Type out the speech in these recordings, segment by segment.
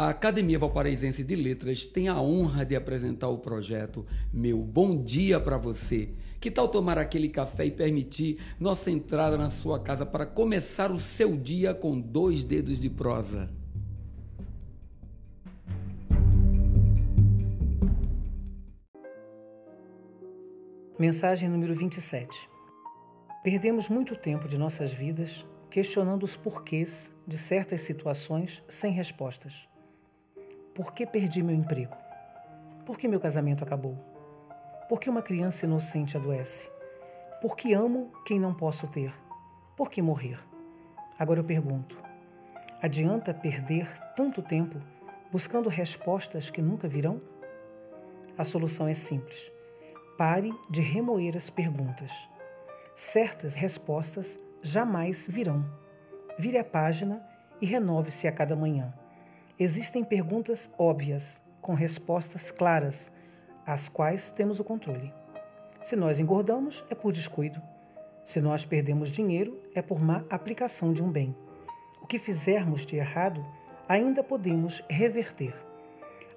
A Academia Valparaísense de Letras tem a honra de apresentar o projeto Meu Bom Dia para Você. Que tal tomar aquele café e permitir nossa entrada na sua casa para começar o seu dia com dois dedos de prosa? Mensagem número 27. Perdemos muito tempo de nossas vidas questionando os porquês de certas situações sem respostas. Por que perdi meu emprego? Por que meu casamento acabou? Por que uma criança inocente adoece? Por que amo quem não posso ter? Por que morrer? Agora eu pergunto: adianta perder tanto tempo buscando respostas que nunca virão? A solução é simples. Pare de remoer as perguntas. Certas respostas jamais virão. Vire a página e renove-se a cada manhã. Existem perguntas óbvias, com respostas claras, às quais temos o controle. Se nós engordamos, é por descuido. Se nós perdemos dinheiro, é por má aplicação de um bem. O que fizermos de errado, ainda podemos reverter.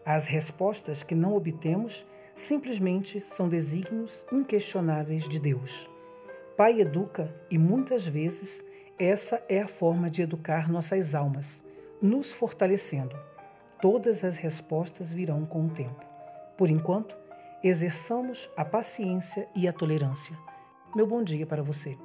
As respostas que não obtemos simplesmente são desígnios inquestionáveis de Deus. Pai educa e muitas vezes essa é a forma de educar nossas almas nos fortalecendo. Todas as respostas virão com o tempo. Por enquanto, exerçamos a paciência e a tolerância. Meu bom dia para você.